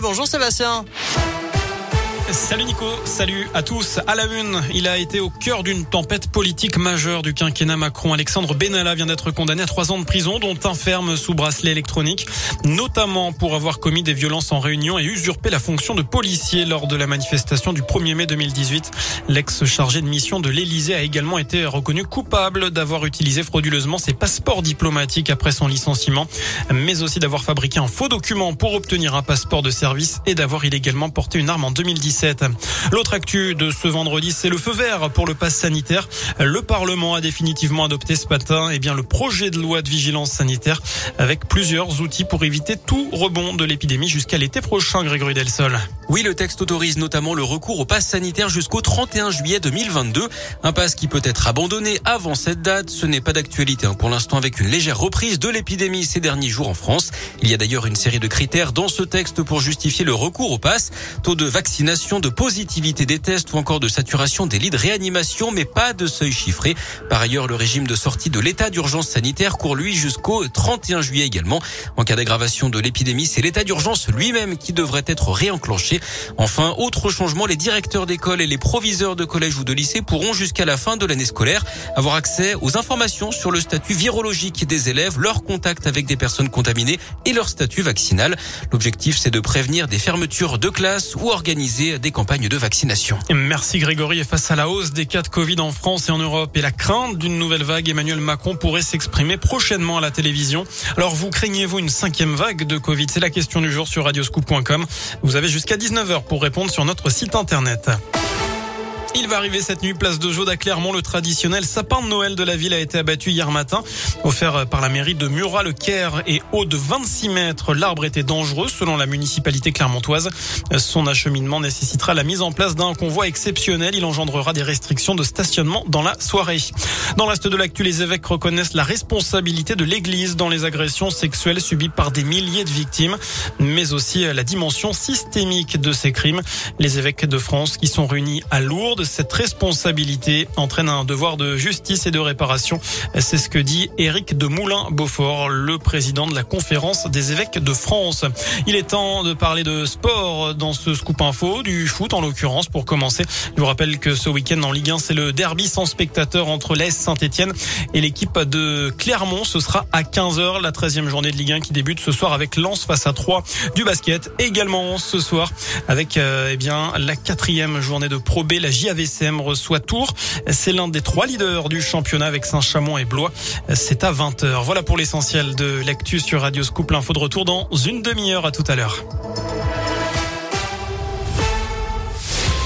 Bonjour Sébastien. Salut Nico, salut à tous. À la une, il a été au cœur d'une tempête politique majeure du quinquennat Macron. Alexandre Benalla vient d'être condamné à trois ans de prison, dont un ferme sous bracelet électronique, notamment pour avoir commis des violences en réunion et usurpé la fonction de policier lors de la manifestation du 1er mai 2018. L'ex-chargé de mission de l'Elysée a également été reconnu coupable d'avoir utilisé frauduleusement ses passeports diplomatiques après son licenciement, mais aussi d'avoir fabriqué un faux document pour obtenir un passeport de service et d'avoir illégalement porté une arme en 2017. L'autre actu de ce vendredi, c'est le feu vert pour le pass sanitaire. Le Parlement a définitivement adopté ce matin eh bien, le projet de loi de vigilance sanitaire avec plusieurs outils pour éviter tout rebond de l'épidémie jusqu'à l'été prochain, Grégory Delsol. Oui, le texte autorise notamment le recours au pass sanitaire jusqu'au 31 juillet 2022. Un pass qui peut être abandonné avant cette date. Ce n'est pas d'actualité hein, pour l'instant avec une légère reprise de l'épidémie ces derniers jours en France. Il y a d'ailleurs une série de critères dans ce texte pour justifier le recours au pass. Taux de vaccination de positivité des tests ou encore de saturation des lits de réanimation, mais pas de seuil chiffré. Par ailleurs, le régime de sortie de l'état d'urgence sanitaire court lui jusqu'au 31 juillet également. En cas d'aggravation de l'épidémie, c'est l'état d'urgence lui-même qui devrait être réenclenché. Enfin, autre changement, les directeurs d'école et les proviseurs de collège ou de lycée pourront jusqu'à la fin de l'année scolaire avoir accès aux informations sur le statut virologique des élèves, leur contact avec des personnes contaminées et leur statut vaccinal. L'objectif, c'est de prévenir des fermetures de classes ou organiser des campagnes de vaccination. Merci Grégory. Face à la hausse des cas de Covid en France et en Europe et la crainte d'une nouvelle vague, Emmanuel Macron pourrait s'exprimer prochainement à la télévision. Alors vous craignez-vous une cinquième vague de Covid? C'est la question du jour sur radioscoop.com. Vous avez jusqu'à 19h pour répondre sur notre site internet. Il va arriver cette nuit, place de Jaude à Clermont. Le traditionnel sapin de Noël de la ville a été abattu hier matin. Offert par la mairie de Murat-le-Caire et haut de 26 mètres, l'arbre était dangereux selon la municipalité clermontoise. Son acheminement nécessitera la mise en place d'un convoi exceptionnel. Il engendrera des restrictions de stationnement dans la soirée. Dans le reste de l'actu, les évêques reconnaissent la responsabilité de l'église dans les agressions sexuelles subies par des milliers de victimes, mais aussi la dimension systémique de ces crimes. Les évêques de France qui sont réunis à Lourdes cette responsabilité entraîne un devoir de justice et de réparation. C'est ce que dit Éric de Moulin-Beaufort, le président de la conférence des évêques de France. Il est temps de parler de sport dans ce scoop info, du foot en l'occurrence pour commencer. Je vous rappelle que ce week-end en Ligue 1, c'est le derby sans spectateurs entre l'Est Saint-Etienne et l'équipe de Clermont. Ce sera à 15h, la 13e journée de Ligue 1 qui débute ce soir avec Lens face à 3 du basket. Également ce soir avec euh, eh bien la quatrième journée de Pro B, la JA AVCM reçoit Tours. C'est l'un des trois leaders du championnat avec Saint-Chamond et Blois. C'est à 20h. Voilà pour l'essentiel de l'actu sur Radio Scoop. L'info de retour dans une demi-heure. À tout à l'heure.